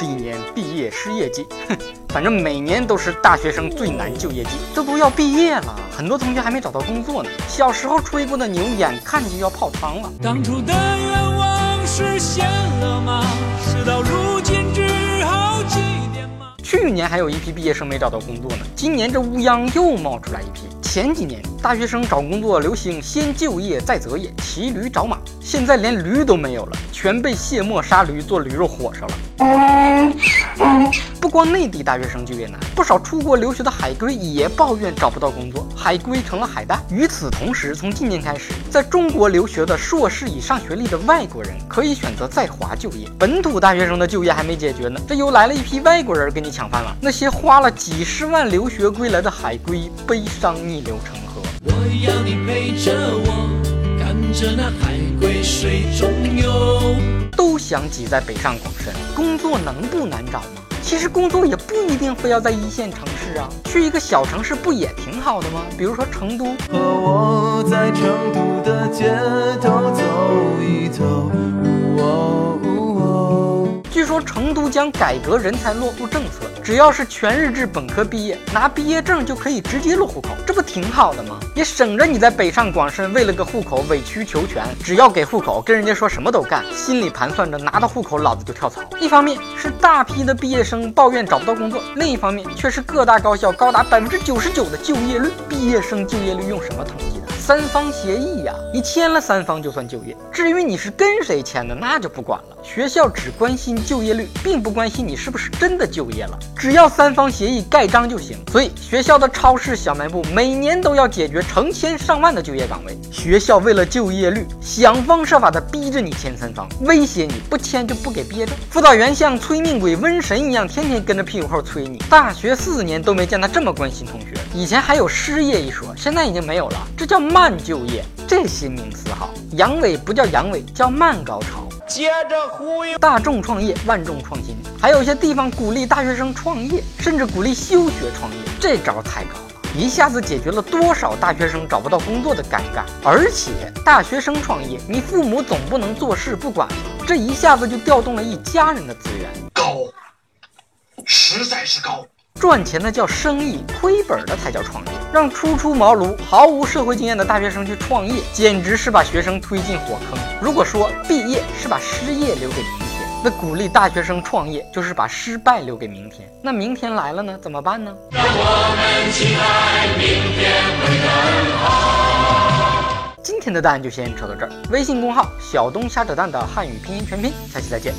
是一年毕业失业季，哼，反正每年都是大学生最难就业季。这都要毕业了，很多同学还没找到工作呢。小时候吹过的牛，眼看就要泡汤了。当初的愿望实现了吗？事到如今，只好祭奠吗？去年还有一批毕业生没找到工作呢，今年这乌泱又冒出来一批。前几年大学生找工作流行先就业再择业，骑驴找马。现在连驴都没有了，全被卸磨杀驴做驴肉火烧了。不光内地大学生就业难，不少出国留学的海归也抱怨找不到工作，海归成了海带。与此同时，从今年开始，在中国留学的硕士以上学历的外国人可以选择在华就业。本土大学生的就业还没解决呢，这又来了一批外国人跟你抢饭碗。那些花了几十万留学归来的海归，悲伤逆。流成河。我要你陪着我，看着那海龟水中游。都想挤在北上广深，工作能不难找吗？其实工作也不一定非要在一线城市啊，去一个小城市不也挺好的吗？比如说成都。和我在成都的街头成都将改革人才落户政策，只要是全日制本科毕业，拿毕业证就可以直接落户口，这不挺好的吗？也省着你在北上广深为了个户口委曲求全。只要给户口，跟人家说什么都干，心里盘算着拿到户口老子就跳槽。一方面是大批的毕业生抱怨找不到工作，另一方面却是各大高校高达百分之九十九的就业率。毕业生就业率用什么统计？三方协议呀，你签了三方就算就业。至于你是跟谁签的，那就不管了。学校只关心就业率，并不关心你是不是真的就业了。只要三方协议盖章就行。所以学校的超市、小卖部每年都要解决成千上万的就业岗位。学校为了就业率，想方设法的逼着你签三方，威胁你不签就不给毕业证。辅导员像催命鬼、瘟神一样，天天跟着屁股后催你。大学四年都没见他这么关心同学。以前还有失业一说，现在已经没有了，这叫慢。就业，这新名词好。阳痿不叫阳痿，叫慢高潮。接着忽悠，大众创业，万众创新。还有一些地方鼓励大学生创业，甚至鼓励休学创业，这招太高了，一下子解决了多少大学生找不到工作的尴尬。而且大学生创业，你父母总不能坐视不管吧？这一下子就调动了一家人的资源，高，实在是高。赚钱的叫生意，亏本的才叫创业。让初出茅庐、毫无社会经验的大学生去创业，简直是把学生推进火坑。如果说毕业是把失业留给明天，那鼓励大学生创业就是把失败留给明天。那明天来了呢？怎么办呢？让我们期待明天会更好。今天的蛋就先扯到这儿。微信公号小东瞎扯蛋的汉语拼音全拼，下期再见。